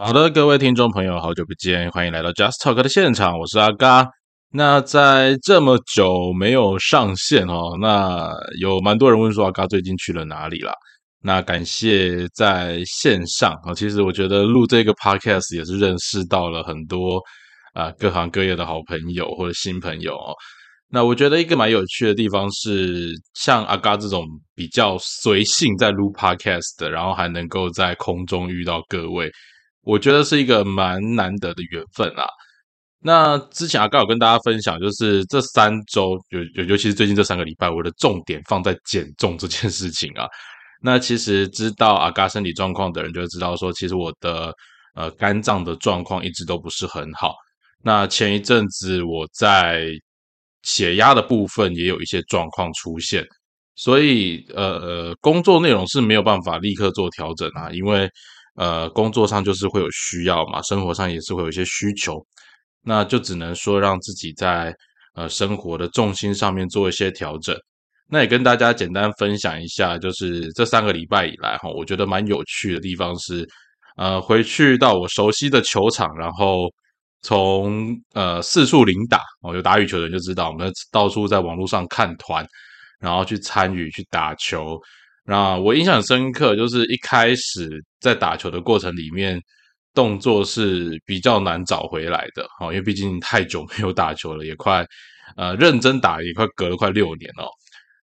好的，各位听众朋友，好久不见，欢迎来到 Just Talk 的现场，我是阿嘎。那在这么久没有上线哦，那有蛮多人问说阿嘎最近去了哪里啦？那感谢在线上啊，其实我觉得录这个 Podcast 也是认识到了很多啊各行各业的好朋友或者新朋友哦。那我觉得一个蛮有趣的地方是，像阿嘎这种比较随性在录 Podcast 的，然后还能够在空中遇到各位，我觉得是一个蛮难得的缘分啊。那之前阿嘎有跟大家分享，就是这三周，尤尤其是最近这三个礼拜，我的重点放在减重这件事情啊。那其实知道阿嘎身体状况的人就会知道，说其实我的呃肝脏的状况一直都不是很好。那前一阵子我在血压的部分也有一些状况出现，所以呃呃，工作内容是没有办法立刻做调整啊，因为呃工作上就是会有需要嘛，生活上也是会有一些需求，那就只能说让自己在呃生活的重心上面做一些调整。那也跟大家简单分享一下，就是这三个礼拜以来哈，我觉得蛮有趣的地方是，呃，回去到我熟悉的球场，然后。从呃四处领打哦，有打羽球的人就知道，我们到处在网络上看团，然后去参与去打球。那我印象很深刻，就是一开始在打球的过程里面，动作是比较难找回来的哈，因为毕竟太久没有打球了，也快呃认真打也快隔了快六年了。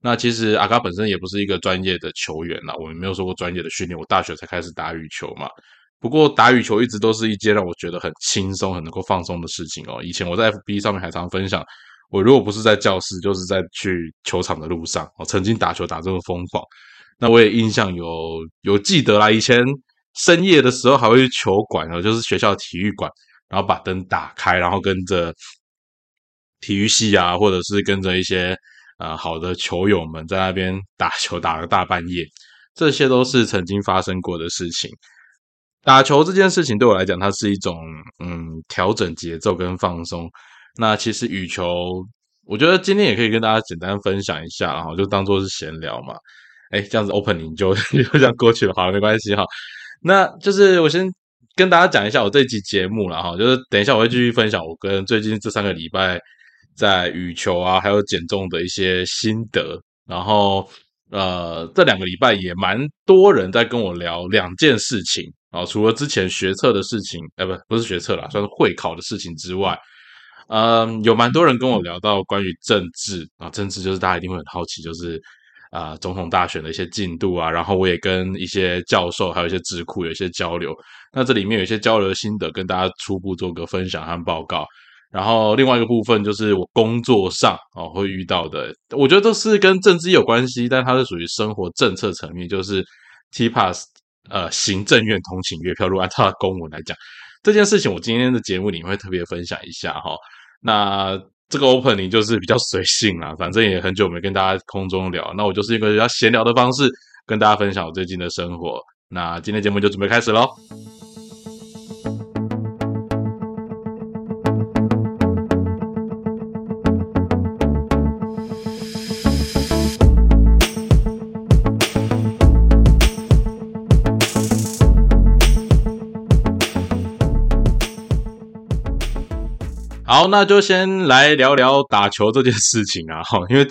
那其实阿嘎本身也不是一个专业的球员啦，我们没有受过专业的训练，我大学才开始打羽球嘛。不过打羽球一直都是一件让我觉得很轻松、很能够放松的事情哦。以前我在 FB 上面还常分享，我如果不是在教室，就是在去球场的路上。我曾经打球打这么疯狂，那我也印象有有记得啦。以前深夜的时候还会去球馆哦，就是学校体育馆，然后把灯打开，然后跟着体育系啊，或者是跟着一些呃好的球友们在那边打球，打个大半夜，这些都是曾经发生过的事情。打球这件事情对我来讲，它是一种嗯调整节奏跟放松。那其实羽球，我觉得今天也可以跟大家简单分享一下，然后就当做是闲聊嘛。哎，这样子 opening 就 就这样过去了，好了，没关系哈。那就是我先跟大家讲一下我这集节目了哈，就是等一下我会继续分享我跟最近这三个礼拜在羽球啊还有减重的一些心得，然后呃这两个礼拜也蛮多人在跟我聊两件事情。啊，除了之前学测的事情，哎，不，不是学测啦，算是会考的事情之外，嗯，有蛮多人跟我聊到关于政治啊，政治就是大家一定会很好奇，就是啊，总统大选的一些进度啊，然后我也跟一些教授还有一些智库有一些交流，那这里面有一些交流心得跟大家初步做个分享和报告，然后另外一个部分就是我工作上啊会遇到的，我觉得都是跟政治有关系，但它是属于生活政策层面，就是 T Pass。呃，行政院通勤月票，如果按照公文来讲，这件事情我今天的节目里面会特别分享一下哈。那这个 opening 就是比较随性啦，反正也很久没跟大家空中聊，那我就是一个比较闲聊的方式跟大家分享我最近的生活。那今天节目就准备开始喽。好，那就先来聊聊打球这件事情啊，哈，因为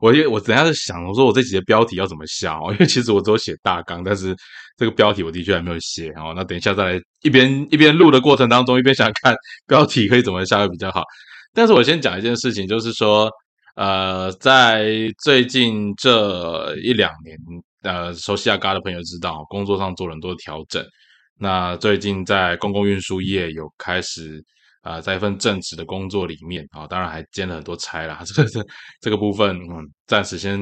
我因为我等下在想，我说我这几节标题要怎么下哦，因为其实我只有写大纲，但是这个标题我的确还没有写哦，那等一下再来一边一边录的过程当中，一边想看标题可以怎么下会比较好。但是我先讲一件事情，就是说，呃，在最近这一两年，呃，熟悉阿嘎的朋友知道，工作上做了很多调整，那最近在公共运输业有开始。啊，在一份正职的工作里面啊，当然还兼了很多差啦。这个这这个部分，嗯，暂时先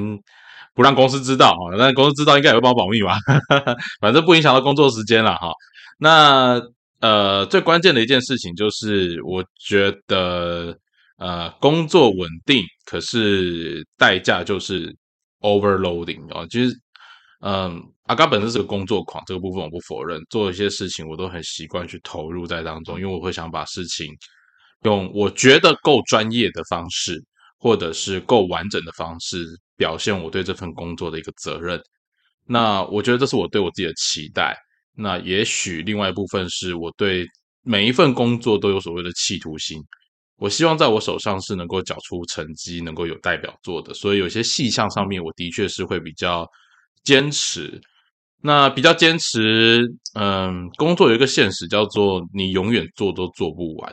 不让公司知道啊。但公司知道应该也会帮我保密吧？反正不影响到工作时间了哈。那呃，最关键的一件事情就是，我觉得呃，工作稳定，可是代价就是 overloading 啊，就是嗯。阿嘎本身是个工作狂，这个部分我不否认。做一些事情，我都很习惯去投入在当中，因为我会想把事情用我觉得够专业的方式，或者是够完整的方式表现我对这份工作的一个责任。那我觉得这是我对我自己的期待。那也许另外一部分是我对每一份工作都有所谓的企图心，我希望在我手上是能够缴出成绩，能够有代表作的。所以有些细项上面，我的确是会比较坚持。那比较坚持，嗯，工作有一个现实叫做你永远做都做不完，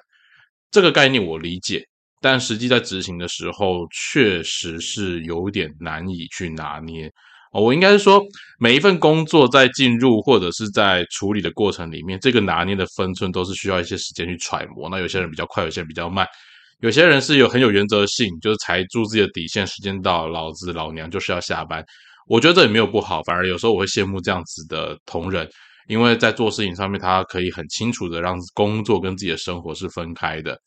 这个概念我理解，但实际在执行的时候，确实是有点难以去拿捏。我应该是说，每一份工作在进入或者是在处理的过程里面，这个拿捏的分寸都是需要一些时间去揣摩。那有些人比较快，有些人比较慢，有些人是有很有原则性，就是踩住自己的底线，时间到，老子老娘就是要下班。我觉得这也没有不好，反而有时候我会羡慕这样子的同仁，因为在做事情上面，他可以很清楚的让工作跟自己的生活是分开的。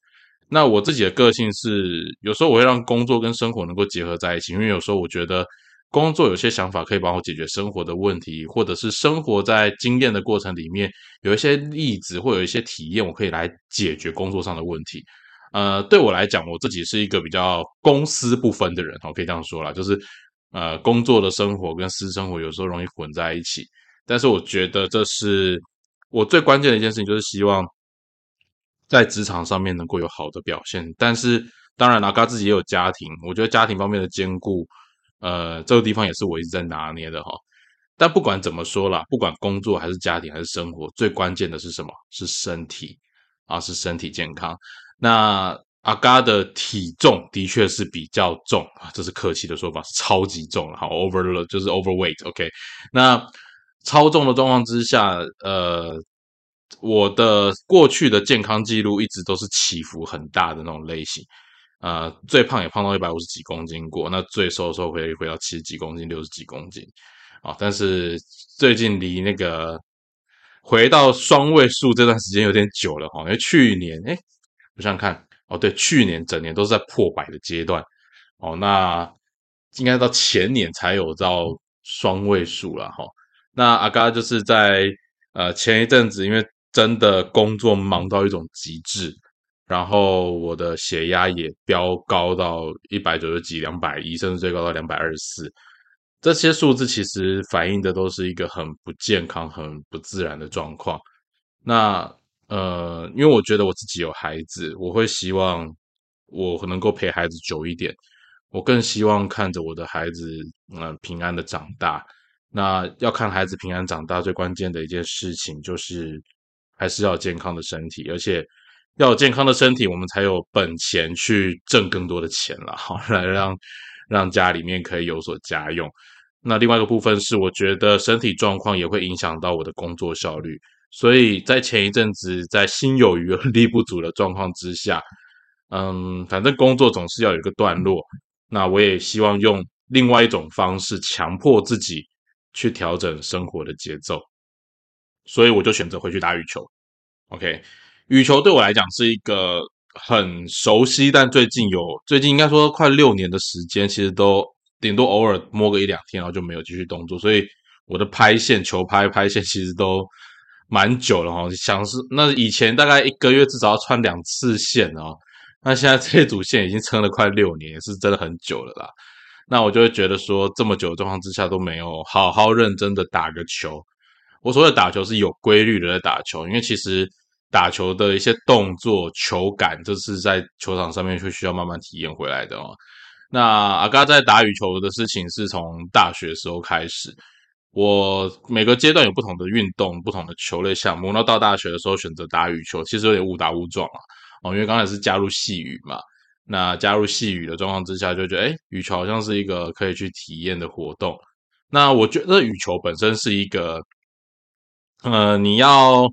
那我自己的个性是，有时候我会让工作跟生活能够结合在一起，因为有时候我觉得。工作有些想法可以帮我解决生活的问题，或者是生活在经验的过程里面有一些例子或有一些体验，我可以来解决工作上的问题。呃，对我来讲，我自己是一个比较公私不分的人，我可以这样说啦，就是呃，工作的生活跟私生活有时候容易混在一起。但是我觉得这是我最关键的一件事情，就是希望在职场上面能够有好的表现。但是当然，阿嘎自己也有家庭，我觉得家庭方面的兼顾。呃，这个地方也是我一直在拿捏的哈。但不管怎么说啦，不管工作还是家庭还是生活，最关键的是什么？是身体啊，是身体健康。那阿嘎的体重的确是比较重啊，这是客气的说法，是超级重了哈，over 了就是 overweight。OK，那超重的状况之下，呃，我的过去的健康记录一直都是起伏很大的那种类型。呃，最胖也胖到一百五十几公斤过，那最瘦的时候回回到七十几公斤、六十几公斤啊。但是最近离那个回到双位数这段时间有点久了哈，因为去年哎，我想想看哦，对，去年整年都是在破百的阶段哦，那应该到前年才有到双位数了哈。那阿嘎就是在呃前一阵子，因为真的工作忙到一种极致。然后我的血压也飙高到一百九十几、两百一，甚至最高到两百二十四。这些数字其实反映的都是一个很不健康、很不自然的状况。那呃，因为我觉得我自己有孩子，我会希望我能够陪孩子久一点。我更希望看着我的孩子嗯平安的长大。那要看孩子平安长大，最关键的一件事情就是还是要健康的身体，而且。要有健康的身体，我们才有本钱去挣更多的钱了，好来让让家里面可以有所家用。那另外一个部分是，我觉得身体状况也会影响到我的工作效率。所以在前一阵子，在心有余而力不足的状况之下，嗯，反正工作总是要有一个段落。那我也希望用另外一种方式，强迫自己去调整生活的节奏。所以我就选择回去打羽球。OK。羽球对我来讲是一个很熟悉，但最近有最近应该说快六年的时间，其实都顶多偶尔摸个一两天，然后就没有继续动作。所以我的拍线、球拍拍线其实都蛮久了哈。想是那以前大概一个月至少要穿两次线啊，那现在这组线已经撑了快六年，也是真的很久了啦。那我就会觉得说，这么久的状况之下都没有好好认真的打个球。我所谓打球是有规律的在打球，因为其实。打球的一些动作、球感，这是在球场上面会需要慢慢体验回来的哦。那阿嘎在打羽球的事情是从大学时候开始，我每个阶段有不同的运动、不同的球类项目。那到大学的时候选择打羽球，其实有点误打误撞啊。哦，因为刚才是加入细雨嘛，那加入细雨的状况之下，就觉得哎，羽球好像是一个可以去体验的活动。那我觉得羽球本身是一个，呃，你要。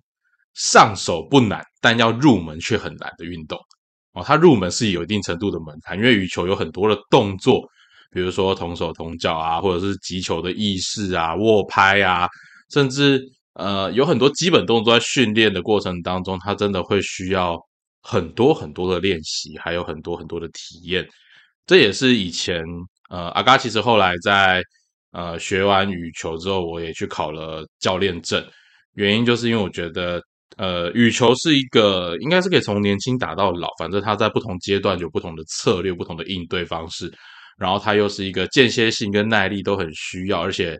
上手不难，但要入门却很难的运动哦。它入门是有一定程度的门槛，因为羽球有很多的动作，比如说同手同脚啊，或者是击球的意识啊、握拍啊，甚至呃有很多基本动作在训练的过程当中，他真的会需要很多很多的练习，还有很多很多的体验。这也是以前呃阿嘎其实后来在呃学完羽球之后，我也去考了教练证，原因就是因为我觉得。呃，羽球是一个，应该是可以从年轻打到老，反正他在不同阶段有不同的策略、不同的应对方式，然后它又是一个间歇性跟耐力都很需要，而且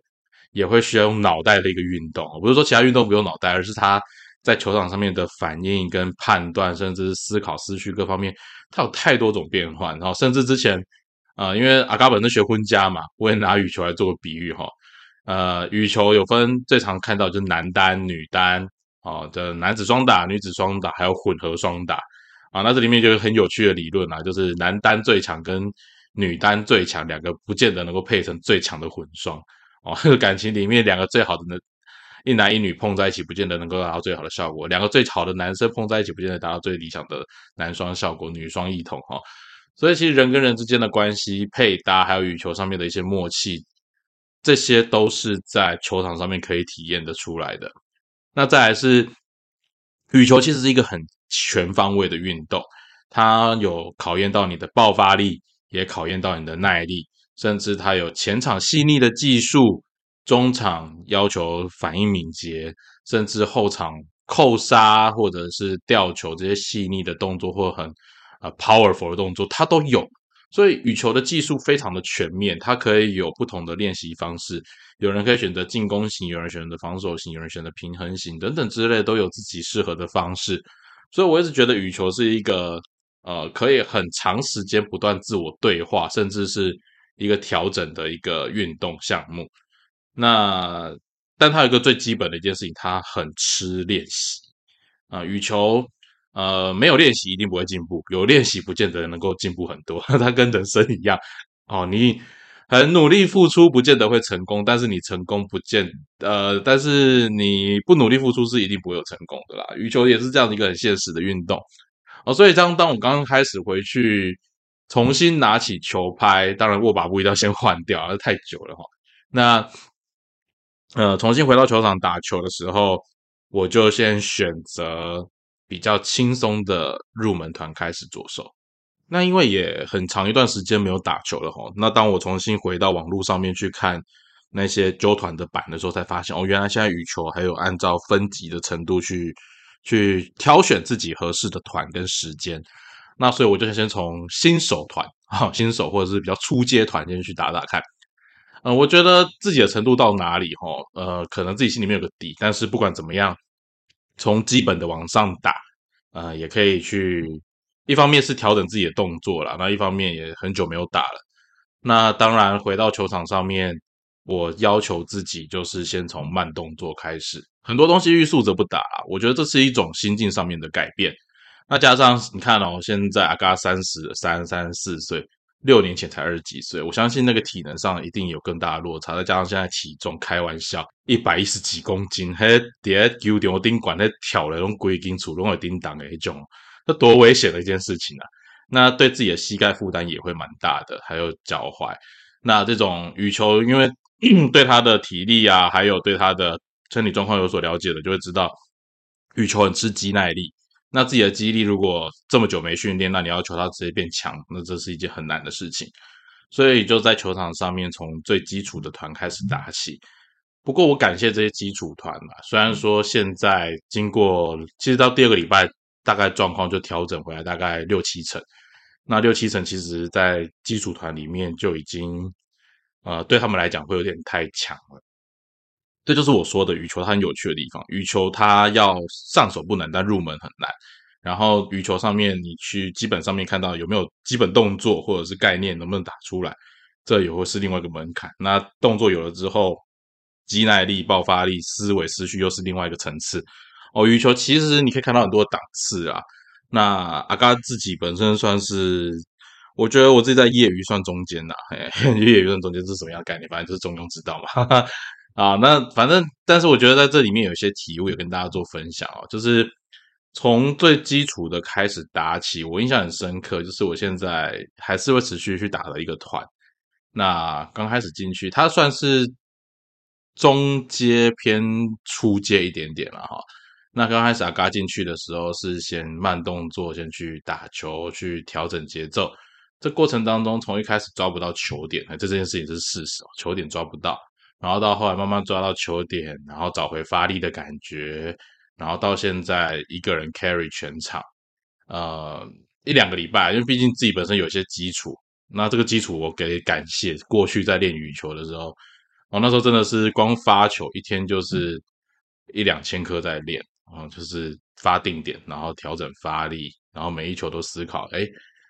也会需要用脑袋的一个运动。不是说其他运动不用脑袋，而是他在球场上面的反应跟判断，甚至是思考思绪各方面，他有太多种变换。然后甚至之前，呃，因为阿嘎本是学婚家嘛，我也拿羽球来做个比喻哈。呃，羽球有分最常看到就是男单、女单哦的男子双打、女子双打，还有混合双打啊。那这里面就有很有趣的理论啊，就是男单最强跟女单最强两个不见得能够配成最强的混双哦。感情里面两个最好的呢，一男一女碰在一起，不见得能够达到最好的效果；两个最好的男生碰在一起，不见得达到最理想的男双效果，女双一统哈。所以其实人跟人之间的关系配搭，还有羽球上面的一些默契。这些都是在球场上面可以体验的出来的。那再来是羽球，其实是一个很全方位的运动，它有考验到你的爆发力，也考验到你的耐力，甚至它有前场细腻的技术，中场要求反应敏捷，甚至后场扣杀或者是吊球这些细腻的动作，或很呃 powerful 的动作，它都有。所以羽球的技术非常的全面，它可以有不同的练习方式。有人可以选择进攻型，有人选择防守型，有人选择平衡型等等之类，都有自己适合的方式。所以我一直觉得羽球是一个呃可以很长时间不断自我对话，甚至是一个调整的一个运动项目。那但它有一个最基本的一件事情，它很吃练习啊，羽球。呃，没有练习一定不会进步，有练习不见得能够进步很多。它跟人生一样，哦，你很努力付出不见得会成功，但是你成功不见，呃，但是你不努力付出是一定不会有成功的啦。羽球也是这样的一个很现实的运动，哦，所以当当我刚刚开始回去重新拿起球拍，当然握把不一定要先换掉，那太久了哈。那呃，重新回到球场打球的时候，我就先选择。比较轻松的入门团开始着手，那因为也很长一段时间没有打球了哈。那当我重新回到网络上面去看那些纠团的版的时候，才发现哦，原来现在羽球还有按照分级的程度去去挑选自己合适的团跟时间。那所以我就先从新手团啊，新手或者是比较初阶团先去打打看。呃，我觉得自己的程度到哪里哈，呃，可能自己心里面有个底，但是不管怎么样。从基本的往上打，呃，也可以去。一方面是调整自己的动作了，那一方面也很久没有打了。那当然回到球场上面，我要求自己就是先从慢动作开始，很多东西欲速则不达。我觉得这是一种心境上面的改变。那加上你看哦，现在阿嘎三十三、三十四岁。六年前才二十几岁，我相信那个体能上一定有更大的落差。再加上现在体重，开玩笑，一百一十几公斤，还叠丢丢钉管，那挑了用硅金属，用来钉挡的一种，那多危险的一件事情啊！那对自己的膝盖负担也会蛮大的，还有脚踝。那这种羽球，因为 对他的体力啊，还有对他的身体状况有所了解的，就会知道羽球很吃肌耐力。那自己的肌力如果这么久没训练，那你要求他直接变强，那这是一件很难的事情。所以就在球场上面从最基础的团开始打起。不过我感谢这些基础团嘛，虽然说现在经过，其实到第二个礼拜大概状况就调整回来，大概六七成。那六七成其实在基础团里面就已经，呃，对他们来讲会有点太强了。这就是我说的羽球它很有趣的地方。羽球它要上手不难，但入门很难。然后羽球上面你去基本上面看到有没有基本动作或者是概念能不能打出来，这也会是另外一个门槛。那动作有了之后，肌耐力、爆发力、思维、思绪又是另外一个层次。哦，羽球其实你可以看到很多档次啊。那阿嘎自己本身算是，我觉得我自己在业余算中间呐。业余算中间是什么样概念？反正就是中庸之道嘛。啊，那反正，但是我觉得在这里面有一些体悟，也跟大家做分享哦。就是从最基础的开始打起，我印象很深刻。就是我现在还是会持续去打的一个团。那刚开始进去，它算是中阶偏初阶一点点了哈。那刚开始阿嘎进去的时候，是先慢动作，先去打球，去调整节奏。这过程当中，从一开始抓不到球点，这这件事情是事实，球点抓不到。然后到后来慢慢抓到球点，然后找回发力的感觉，然后到现在一个人 carry 全场，呃，一两个礼拜，因为毕竟自己本身有些基础，那这个基础我给感谢过去在练羽球的时候，哦，那时候真的是光发球一天就是一两千颗在练啊，就是发定点，然后调整发力，然后每一球都思考，哎，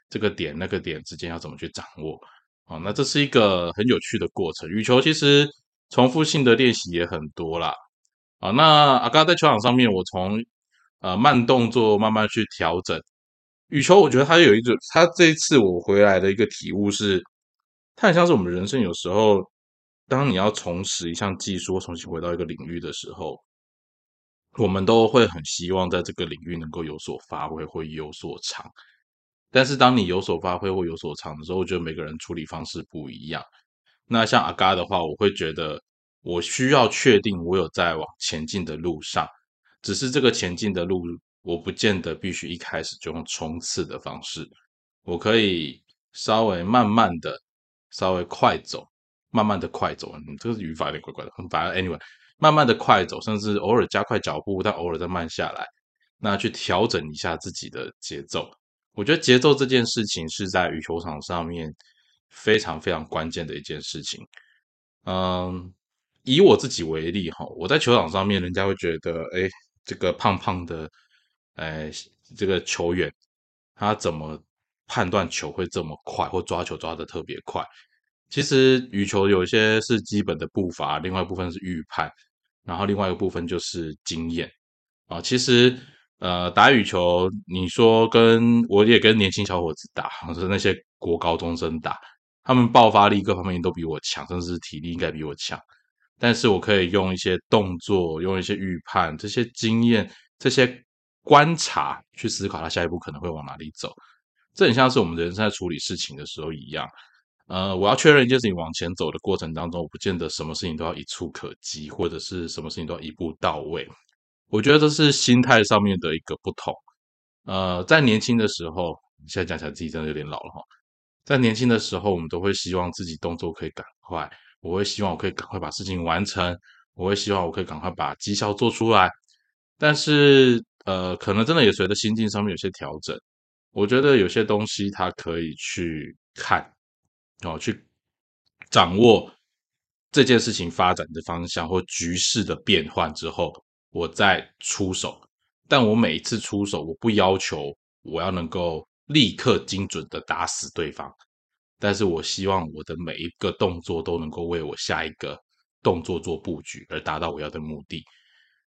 这个点那个点之间要怎么去掌握啊？那这是一个很有趣的过程。羽球其实重复性的练习也很多啦。啊，那阿刚在球场上面，我从呃慢动作慢慢去调整羽球，我觉得它有一种，它这一次我回来的一个体悟是，它很像是我们人生有时候，当你要重拾一项技术，重新回到一个领域的时候，我们都会很希望在这个领域能够有所发挥，会有所长。但是当你有所发挥或有所长的时候，我觉得每个人处理方式不一样。那像阿嘎的话，我会觉得。我需要确定我有在往前进的路上，只是这个前进的路，我不见得必须一开始就用冲刺的方式，我可以稍微慢慢的、稍微快走，慢慢的快走。你这个语法有点怪怪的，反正 anyway，慢慢的快走，甚至偶尔加快脚步，但偶尔再慢下来，那去调整一下自己的节奏。我觉得节奏这件事情是在羽球场上面非常非常关键的一件事情。嗯。以我自己为例哈，我在球场上面，人家会觉得，哎，这个胖胖的，哎，这个球员他怎么判断球会这么快，或抓球抓的特别快？其实羽球有一些是基本的步伐，另外一部分是预判，然后另外一个部分就是经验啊。其实，呃，打羽球，你说跟我也跟年轻小伙子打，或者那些国高中生打，他们爆发力各方面都比我强，甚至是体力应该比我强。但是我可以用一些动作，用一些预判，这些经验，这些观察去思考他下一步可能会往哪里走。这很像是我们人生在处理事情的时候一样。呃，我要确认一件事情往前走的过程当中，我不见得什么事情都要一触可及，或者是什么事情都要一步到位。我觉得这是心态上面的一个不同。呃，在年轻的时候，现在讲起来自己真的有点老了哈。在年轻的时候，我们都会希望自己动作可以赶快。我会希望我可以赶快把事情完成，我会希望我可以赶快把绩效做出来。但是，呃，可能真的也随着心境上面有些调整。我觉得有些东西它可以去看，哦，去掌握这件事情发展的方向或局势的变换之后，我再出手。但我每一次出手，我不要求我要能够立刻精准的打死对方。但是我希望我的每一个动作都能够为我下一个动作做布局，而达到我要的目的。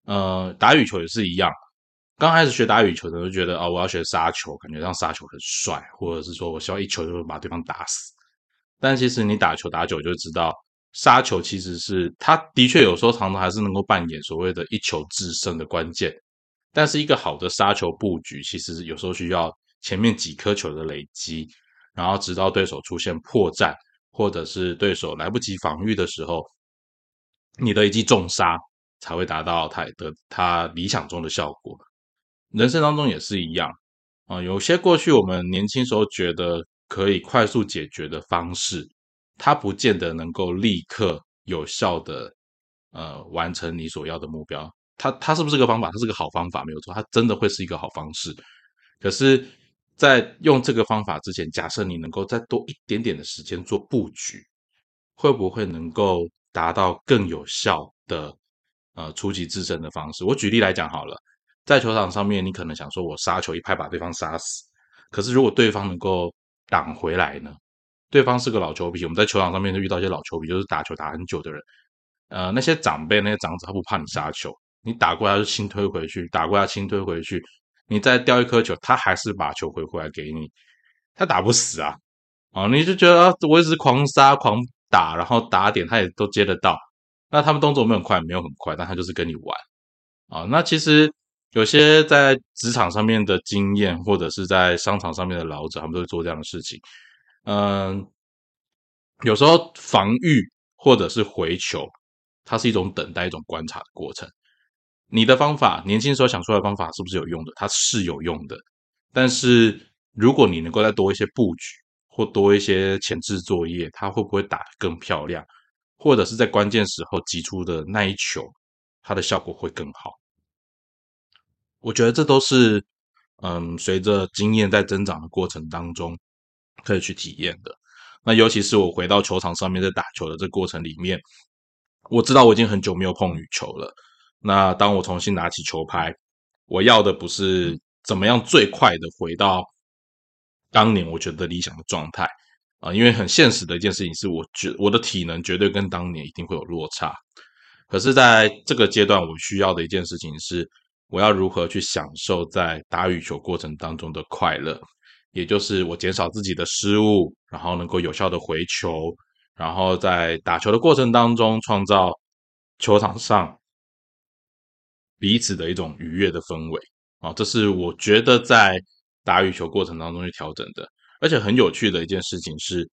呃，打羽球也是一样，刚开始学打羽球的时候觉得，哦，我要学杀球，感觉让杀球很帅，或者是说我希望一球就把对方打死。但其实你打球打久就知道，杀球其实是他的确有时候常常还是能够扮演所谓的一球制胜的关键。但是一个好的杀球布局，其实有时候需要前面几颗球的累积。然后直到对手出现破绽，或者是对手来不及防御的时候，你的一记重杀才会达到他的他理想中的效果。人生当中也是一样啊，有些过去我们年轻时候觉得可以快速解决的方式，它不见得能够立刻有效的呃完成你所要的目标。它它是不是个方法？它是个好方法，没有错，它真的会是一个好方式。可是。在用这个方法之前，假设你能够再多一点点的时间做布局，会不会能够达到更有效的呃出奇制胜的方式？我举例来讲好了，在球场上面，你可能想说我杀球一拍把对方杀死，可是如果对方能够挡回来呢？对方是个老球皮，我们在球场上面就遇到一些老球皮，就是打球打很久的人，呃，那些长辈那些长者他不怕你杀球，你打过来就轻推回去，打过来轻推回去。你再掉一颗球，他还是把球回回来给你，他打不死啊！啊，你就觉得我一直狂杀狂打，然后打点他也都接得到。那他们动作没有很快，没有很快，但他就是跟你玩啊。那其实有些在职场上面的经验，或者是在商场上面的老者，他们都会做这样的事情。嗯，有时候防御或者是回球，它是一种等待、一种观察的过程。你的方法，年轻时候想出来的方法是不是有用的？它是有用的，但是如果你能够再多一些布局，或多一些前置作业，它会不会打得更漂亮？或者是在关键时候击出的那一球，它的效果会更好？我觉得这都是，嗯，随着经验在增长的过程当中可以去体验的。那尤其是我回到球场上面在打球的这过程里面。我知道我已经很久没有碰羽球了。那当我重新拿起球拍，我要的不是怎么样最快的回到当年我觉得理想的状态啊，因为很现实的一件事情是，我觉我的体能绝对跟当年一定会有落差。可是，在这个阶段，我需要的一件事情是，我要如何去享受在打羽球过程当中的快乐，也就是我减少自己的失误，然后能够有效的回球，然后在打球的过程当中创造球场上。彼此的一种愉悦的氛围啊，这是我觉得在打羽球过程当中去调整的，而且很有趣的一件事情是，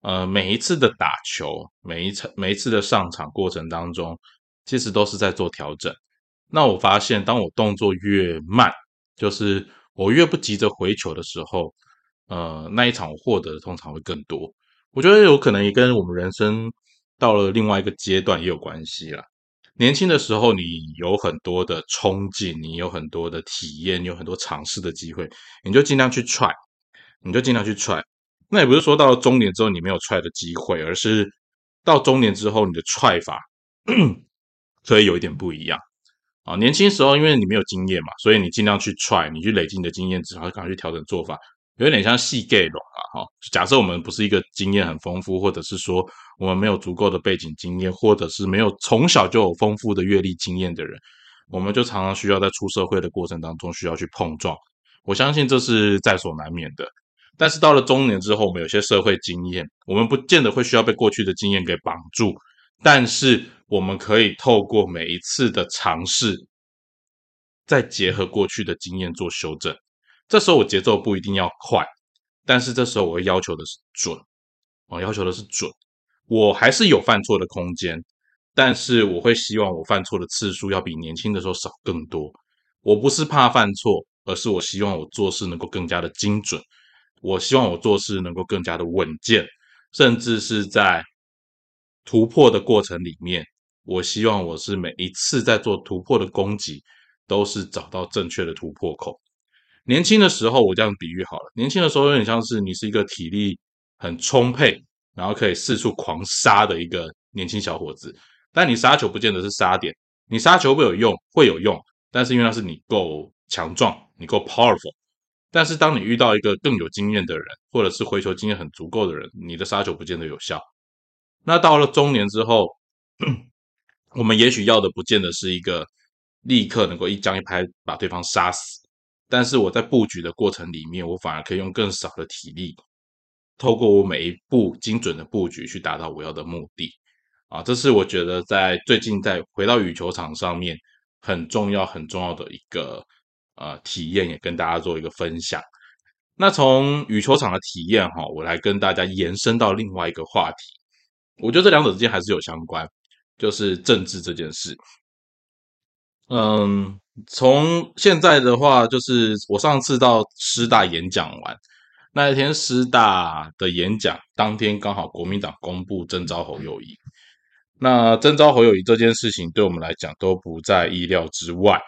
呃，每一次的打球，每一次每一次的上场过程当中，其实都是在做调整。那我发现，当我动作越慢，就是我越不急着回球的时候，呃，那一场获得的通常会更多。我觉得有可能也跟我们人生到了另外一个阶段也有关系啦。年轻的时候，你有很多的冲劲，你有很多的体验，你有很多尝试的机会，你就尽量去踹，你就尽量去踹。那也不是说到了中年之后你没有踹的机会，而是到中年之后你的踹法 可以有一点不一样啊。年轻时候因为你没有经验嘛，所以你尽量去踹，你去累积你的经验之，后赶快去调整做法。有点像细 gay 龙啊，哈！假设我们不是一个经验很丰富，或者是说我们没有足够的背景经验，或者是没有从小就有丰富的阅历经验的人，我们就常常需要在出社会的过程当中需要去碰撞。我相信这是在所难免的。但是到了中年之后，我们有些社会经验，我们不见得会需要被过去的经验给绑住，但是我们可以透过每一次的尝试，再结合过去的经验做修正。这时候我节奏不一定要快，但是这时候我会要求的是准，我要求的是准。我还是有犯错的空间，但是我会希望我犯错的次数要比年轻的时候少更多。我不是怕犯错，而是我希望我做事能够更加的精准。我希望我做事能够更加的稳健，甚至是在突破的过程里面，我希望我是每一次在做突破的攻击，都是找到正确的突破口。年轻的时候，我这样比喻好了。年轻的时候有点像是你是一个体力很充沛，然后可以四处狂杀的一个年轻小伙子。但你杀球不见得是杀点，你杀球会有用，会有用，但是因为那是你够强壮，你够 powerful。但是当你遇到一个更有经验的人，或者是回球经验很足够的人，你的杀球不见得有效。那到了中年之后，我们也许要的不见得是一个立刻能够一张一拍把对方杀死。但是我在布局的过程里面，我反而可以用更少的体力，透过我每一步精准的布局去达到我要的目的啊！这是我觉得在最近在回到羽球场上面很重要很重要的一个呃体验，也跟大家做一个分享。那从羽球场的体验哈，我来跟大家延伸到另外一个话题。我觉得这两者之间还是有相关，就是政治这件事。嗯。从现在的话，就是我上次到师大演讲完那一天，师大的演讲当天刚好国民党公布征召侯友谊。那征召侯友谊这件事情，对我们来讲都不在意料之外。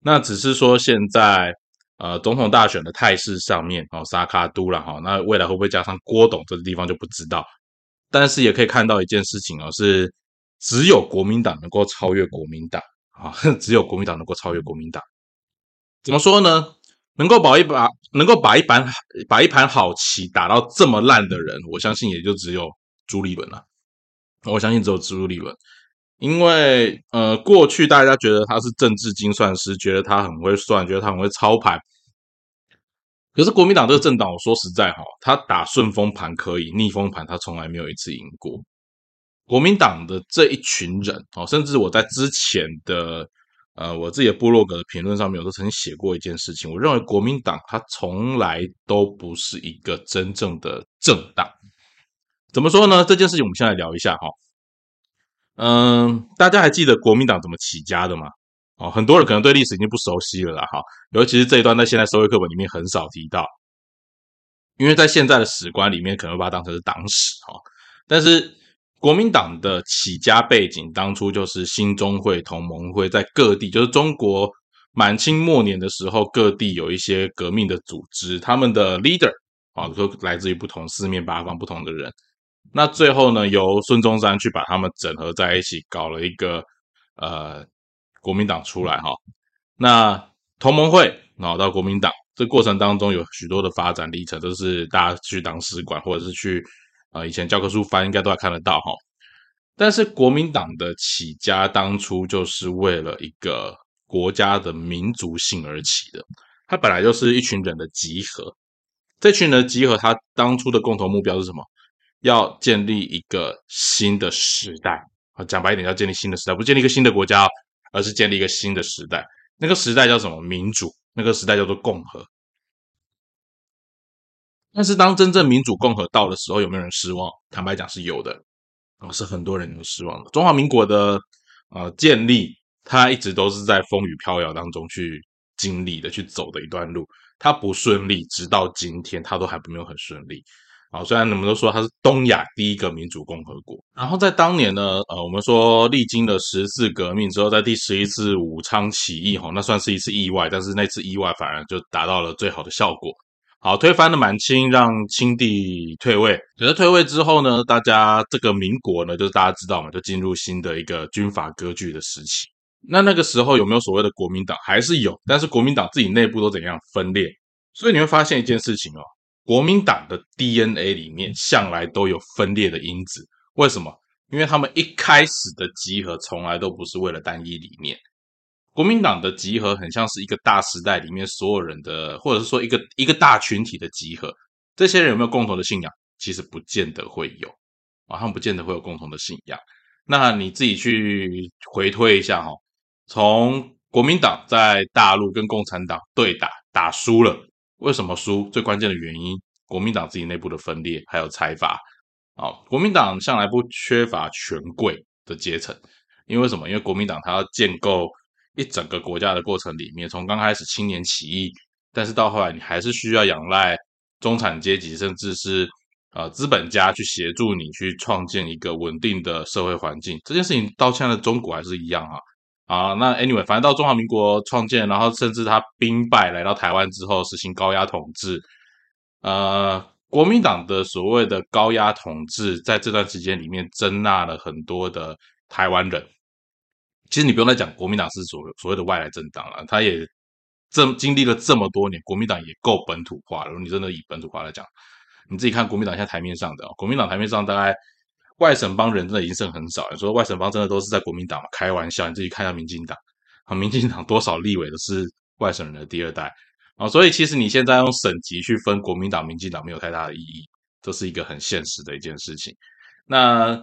那只是说现在呃总统大选的态势上面哦，沙卡都了哈，那未来会不会加上郭董这个地方就不知道。但是也可以看到一件事情哦，是只有国民党能够超越国民党。啊，只有国民党能够超越国民党。怎么说呢？能够把一把，能够把一盘把一盘好棋打到这么烂的人，我相信也就只有朱立伦了。我相信只有朱立伦，因为呃，过去大家觉得他是政治精算师，觉得他很会算，觉得他很会操盘。可是国民党这个政党，我说实在哈，他打顺风盘可以，逆风盘他从来没有一次赢过。国民党的这一群人哦，甚至我在之前的呃我自己的部落格的评论上面，我都曾经写过一件事情。我认为国民党它从来都不是一个真正的政党。怎么说呢？这件事情我们先来聊一下哈。嗯，大家还记得国民党怎么起家的吗？哦，很多人可能对历史已经不熟悉了啦哈。尤其是这一段在现在社会课本里面很少提到，因为在现在的史观里面可能把它当成是党史哈，但是。国民党的起家背景，当初就是新中会、同盟会，在各地，就是中国满清末年的时候，各地有一些革命的组织，他们的 leader 啊，都来自于不同四面八方不同的人。那最后呢，由孙中山去把他们整合在一起，搞了一个呃国民党出来哈。那同盟会然后到国民党，这过程当中有许多的发展历程，都是大家去党史馆或者是去啊以前教科书翻，应该都还看得到哈。但是国民党的起家当初就是为了一个国家的民族性而起的，它本来就是一群人的集合。这群人的集合，他当初的共同目标是什么？要建立一个新的时代啊！讲白一点，要建立新的时代，不建立一个新的国家，而是建立一个新的时代。那个时代叫什么？民主。那个时代叫做共和。但是当真正民主共和到的时候，有没有人失望？坦白讲是有的。哦，是很多人都失望的。中华民国的呃建立，它一直都是在风雨飘摇当中去经历的，去走的一段路。它不顺利，直到今天，它都还没有很顺利。好，虽然你们都说它是东亚第一个民主共和国，然后在当年呢，呃，我们说历经了十次革命之后，在第十一次武昌起义，哈，那算是一次意外，但是那次意外反而就达到了最好的效果。好，推翻了满清，让清帝退位。可是退位之后呢，大家这个民国呢，就是大家知道嘛，就进入新的一个军阀割据的时期。那那个时候有没有所谓的国民党？还是有，但是国民党自己内部都怎样分裂？所以你会发现一件事情哦，国民党的 DNA 里面向来都有分裂的因子。为什么？因为他们一开始的集合从来都不是为了单一理念。国民党的集合很像是一个大时代里面所有人的，或者是说一个一个大群体的集合。这些人有没有共同的信仰？其实不见得会有啊，他们不见得会有共同的信仰。那你自己去回推一下哈，从国民党在大陆跟共产党对打，打输了，为什么输？最关键的原因，国民党自己内部的分裂还有财阀啊。国民党向来不缺乏权贵的阶层，因为什么？因为国民党它要建构。一整个国家的过程里面，从刚开始青年起义，但是到后来，你还是需要仰赖中产阶级，甚至是呃资本家去协助你去创建一个稳定的社会环境。这件事情到现在的中国还是一样啊。啊，那 anyway，反正到中华民国创建，然后甚至他兵败来到台湾之后，实行高压统治。呃，国民党的所谓的高压统治，在这段时间里面征纳了很多的台湾人。其实你不用再讲，国民党是所所谓的外来政党了，他也这经历了这么多年，国民党也够本土化了。如果你真的以本土化来讲，你自己看国民党现在台面上的，国民党台面上大概外省帮人真的已经剩很少。你说外省帮真的都是在国民党吗？开玩笑，你自己看一下民进党，啊，民进党多少立委都是外省人的第二代啊，所以其实你现在用省级去分国民党、民进党没有太大的意义，这是一个很现实的一件事情。那。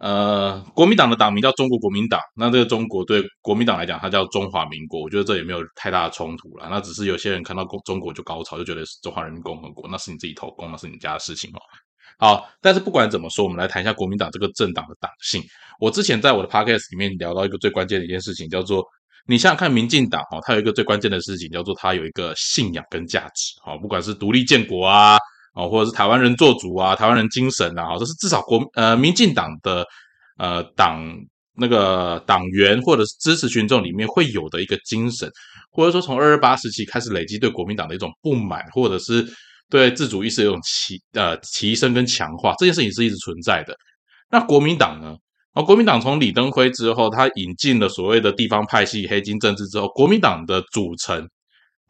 呃，国民党的党名叫中国国民党，那这个中国对国民党来讲，它叫中华民国，我觉得这也没有太大的冲突了。那只是有些人看到中中国就高潮，就觉得是中华人民共和国，那是你自己投共，那是你家的事情哦。好，但是不管怎么说，我们来谈一下国民党这个政党的党性。我之前在我的 podcast 里面聊到一个最关键的一件事情，叫做你想想看，民进党哈，它有一个最关键的事情，叫做它有一个信仰跟价值，哈，不管是独立建国啊。哦，或者是台湾人做主啊，台湾人精神啊，这是至少国呃民进党的呃党那个党员或者是支持群众里面会有的一个精神，或者说从二二八时期开始累积对国民党的一种不满，或者是对自主意识有种提呃提升跟强化，这件事情是一直存在的。那国民党呢？哦，国民党从李登辉之后，他引进了所谓的地方派系黑金政治之后，国民党的组成。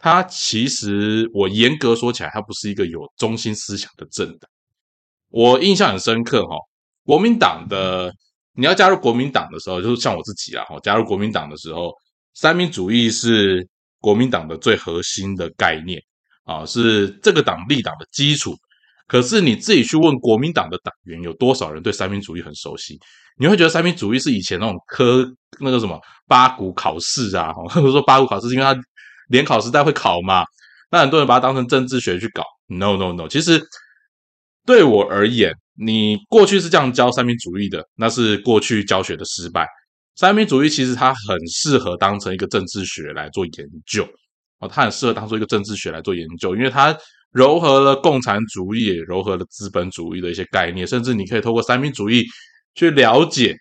它其实，我严格说起来，它不是一个有中心思想的政党。我印象很深刻哈，国民党的你要加入国民党的时候，就是像我自己啦，哈，加入国民党的时候，三民主义是国民党的最核心的概念啊，是这个党立党的基础。可是你自己去问国民党的党员，有多少人对三民主义很熟悉？你会觉得三民主义是以前那种科那个什么八股考试啊，或者说八股考试，因为它。联考时代会考嘛？那很多人把它当成政治学去搞。No No No，其实对我而言，你过去是这样教三民主义的，那是过去教学的失败。三民主义其实它很适合当成一个政治学来做研究哦，它很适合当做一个政治学来做研究，因为它糅合了共产主义，也糅合了资本主义的一些概念，甚至你可以透过三民主义去了解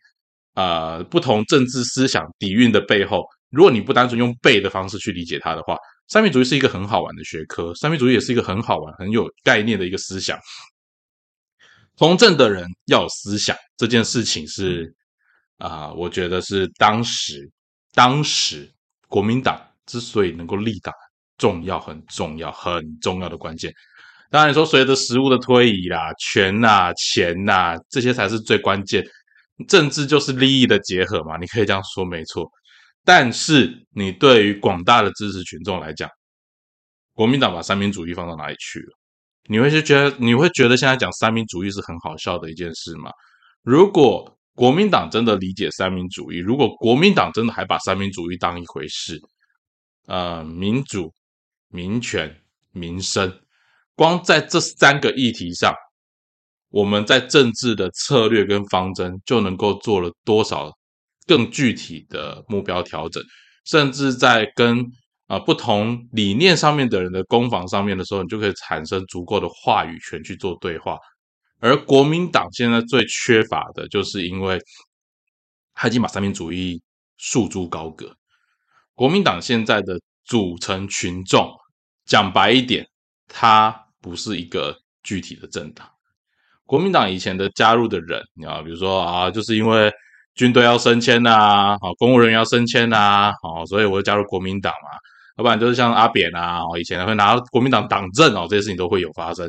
啊不同政治思想底蕴的背后。如果你不单纯用背的方式去理解它的话，三民主义是一个很好玩的学科。三民主义也是一个很好玩、很有概念的一个思想。从政的人要有思想，这件事情是啊，我觉得是当时当时国民党之所以能够立党，重要很重要很重要的关键。当然，你说随着时物的推移啦，权呐、钱呐，这些才是最关键。政治就是利益的结合嘛，你可以这样说，没错。但是，你对于广大的支持群众来讲，国民党把三民主义放到哪里去了？你会是觉得你会觉得现在讲三民主义是很好笑的一件事吗？如果国民党真的理解三民主义，如果国民党真的还把三民主义当一回事，呃，民主、民权、民生，光在这三个议题上，我们在政治的策略跟方针就能够做了多少更具体的目标调整，甚至在跟。啊，不同理念上面的人的攻防上面的时候，你就可以产生足够的话语权去做对话。而国民党现在最缺乏的，就是因为他已经把三民主义束诸高阁。国民党现在的组成群众，讲白一点，它不是一个具体的政党。国民党以前的加入的人，你啊，比如说啊，就是因为军队要升迁呐，好，公务人员要升迁呐，好，所以我就加入国民党嘛。要不然就是像阿扁啊，以前会拿国民党党政哦，这些事情都会有发生。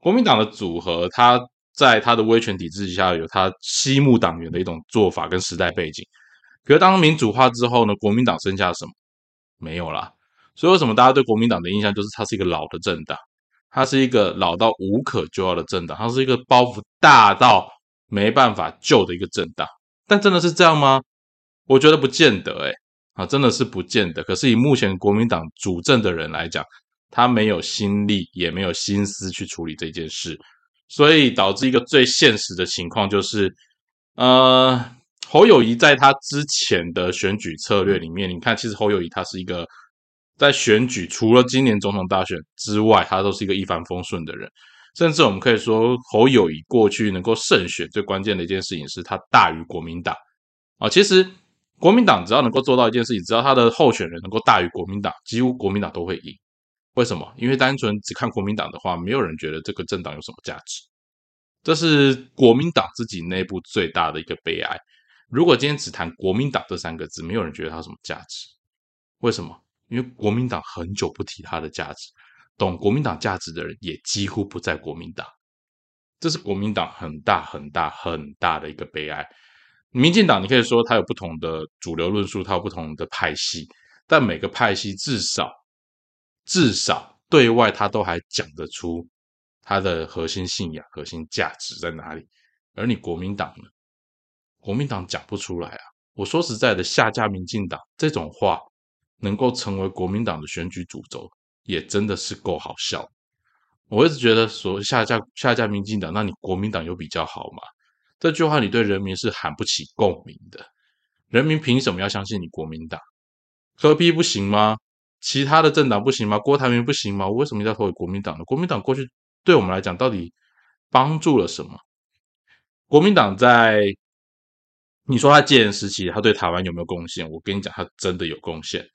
国民党的组合，他在他的威权体制下有他西木党员的一种做法跟时代背景。可是当民主化之后呢，国民党剩下什么？没有啦。所以为什么大家对国民党的印象就是它是一个老的政党，它是一个老到无可救药的政党，它是一个包袱大到没办法救的一个政党。但真的是这样吗？我觉得不见得诶啊，真的是不见得。可是以目前国民党主政的人来讲，他没有心力，也没有心思去处理这件事，所以导致一个最现实的情况就是，呃，侯友谊在他之前的选举策略里面，你看，其实侯友谊他是一个在选举除了今年总统大选之外，他都是一个一帆风顺的人。甚至我们可以说，侯友谊过去能够胜选最关键的一件事情是他大于国民党啊，其实。国民党只要能够做到一件事情，只要他的候选人能够大于国民党，几乎国民党都会赢。为什么？因为单纯只看国民党的话，没有人觉得这个政党有什么价值。这是国民党自己内部最大的一个悲哀。如果今天只谈国民党这三个字，没有人觉得它什么价值。为什么？因为国民党很久不提它的价值，懂国民党价值的人也几乎不在国民党。这是国民党很大很大很大的一个悲哀。民进党，你可以说它有不同的主流论述，它有不同的派系，但每个派系至少至少对外，它都还讲得出它的核心信仰、核心价值在哪里。而你国民党呢？国民党讲不出来啊！我说实在的，下架民进党这种话，能够成为国民党的选举主轴，也真的是够好笑。我一直觉得说下架下架民进党，那你国民党有比较好吗？这句话你对人民是喊不起共鸣的，人民凭什么要相信你国民党？何必不行吗？其他的政党不行吗？郭台铭不行吗？我为什么要投给国民党呢？国民党过去对我们来讲到底帮助了什么？国民党在你说他戒严时期，他对台湾有没有贡献？我跟你讲，他真的有贡献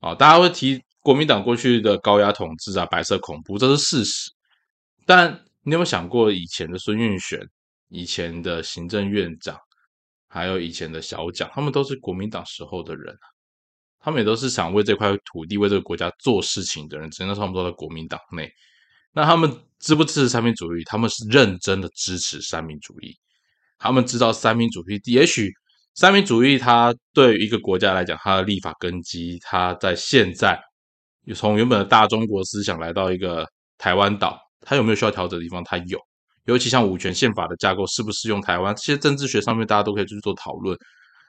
啊！大家会提国民党过去的高压统治啊、白色恐怖，这是事实。但你有没有想过以前的孙运璇？以前的行政院长，还有以前的小蒋，他们都是国民党时候的人啊，他们也都是想为这块土地、为这个国家做事情的人，只能他们都在国民党内。那他们支不支持三民主义？他们是认真的支持三民主义。他们知道三民主义，也许三民主义它对于一个国家来讲，它的立法根基，它在现在从原本的大中国思想来到一个台湾岛，它有没有需要调整的地方？它有。尤其像五权宪法的架构适不适用台湾，这些政治学上面大家都可以去做讨论。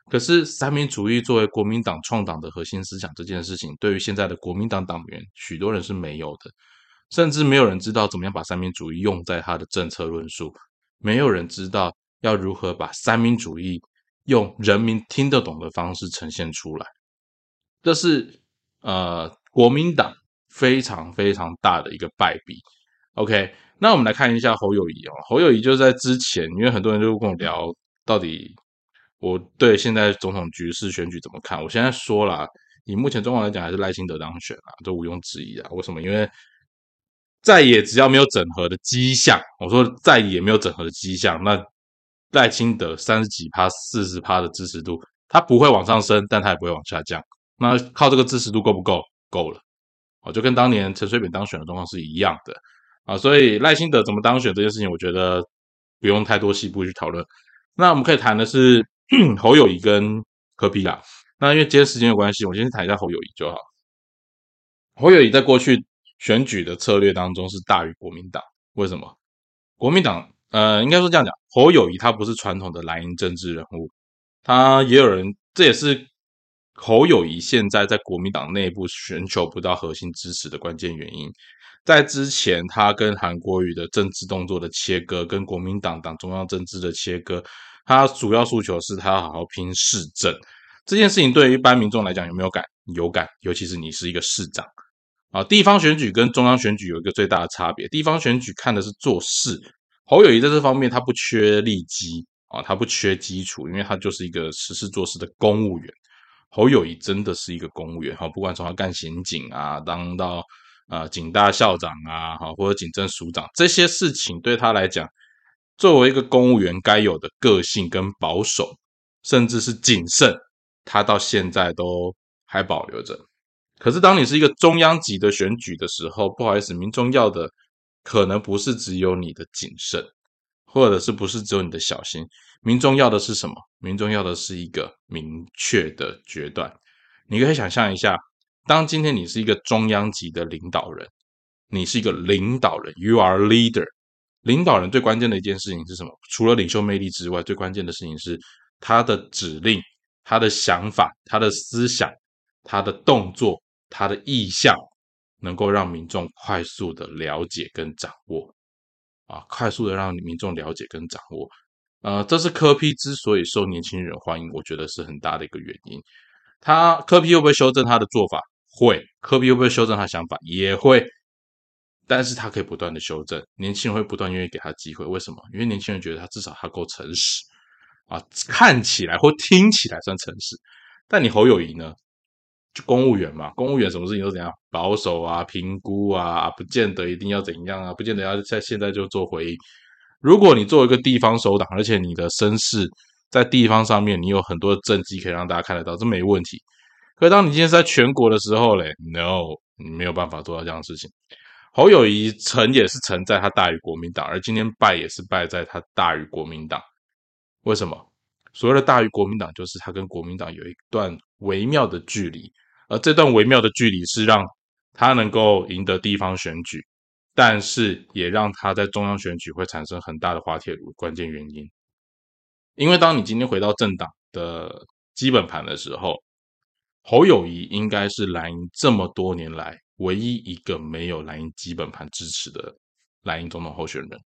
可是三民主义作为国民党创党的核心思想这件事情，对于现在的国民党党员，许多人是没有的，甚至没有人知道怎么样把三民主义用在他的政策论述，没有人知道要如何把三民主义用人民听得懂的方式呈现出来。这是呃国民党非常非常大的一个败笔。OK。那我们来看一下侯友谊哦，侯友谊就在之前，因为很多人就跟我聊，到底我对现在总统局势选举怎么看？我现在说了，以目前状况来讲，还是赖清德当选啊，这毋庸置疑啊。为什么？因为再也只要没有整合的迹象，我说再也没有整合的迹象，那赖清德三十几趴、四十趴的支持度，他不会往上升，但他也不会往下降。那靠这个支持度够不够？够了，哦，就跟当年陈水扁当选的状况是一样的啊。所以赖清德怎么当选这件事情，我觉得不用太多细部去讨论。那我们可以谈的是 侯友谊跟柯比啦。那因为今天时间有关系，我先谈一下侯友谊就好。侯友谊在过去。选举的策略当中是大于国民党，为什么？国民党呃，应该说这样讲，侯友谊他不是传统的蓝营政治人物，他也有人，这也是侯友谊现在在国民党内部寻求不到核心支持的关键原因。在之前，他跟韩国瑜的政治动作的切割，跟国民党党中央政治的切割，他主要诉求是他好好拼市政。这件事情对于一般民众来讲有没有感？有感，尤其是你是一个市长。啊，地方选举跟中央选举有一个最大的差别。地方选举看的是做事，侯友谊在这方面他不缺利基啊，他不缺基础，因为他就是一个实事做事的公务员。侯友谊真的是一个公务员哈，不管从他干刑警啊，当到啊警大校长啊，哈或者警政署长，这些事情对他来讲，作为一个公务员该有的个性跟保守，甚至是谨慎，他到现在都还保留着。可是，当你是一个中央级的选举的时候，不好意思，民众要的可能不是只有你的谨慎，或者是不是只有你的小心？民众要的是什么？民众要的是一个明确的决断。你可以想象一下，当今天你是一个中央级的领导人，你是一个领导人，You are leader。领导人最关键的一件事情是什么？除了领袖魅力之外，最关键的事情是他的指令、他的想法、他的思想、他的动作。他的意向能够让民众快速的了解跟掌握，啊，快速的让民众了解跟掌握，呃，这是科批之所以受年轻人欢迎，我觉得是很大的一个原因。他科批会不会修正他的做法？会。科批会不会修正他想法？也会。但是他可以不断的修正，年轻人会不断愿意给他机会。为什么？因为年轻人觉得他至少他够诚实，啊，看起来或听起来算诚实。但你侯友谊呢？就公务员嘛，公务员什么事情都怎样保守啊，评估啊，不见得一定要怎样啊，不见得要在现在就做回应。如果你作为一个地方首长，而且你的身世在地方上面，你有很多的政绩可以让大家看得到，这没问题。可当你今天是在全国的时候嘞，no，你没有办法做到这样的事情。侯友谊成也是成在他大于国民党，而今天败也是败在他大于国民党。为什么？所谓的大于国民党，就是他跟国民党有一段微妙的距离。而这段微妙的距离是让他能够赢得地方选举，但是也让他在中央选举会产生很大的滑铁卢关键原因。因为当你今天回到政党的基本盘的时候，侯友谊应该是蓝营这么多年来唯一一个没有蓝营基本盘支持的蓝营总统候选人。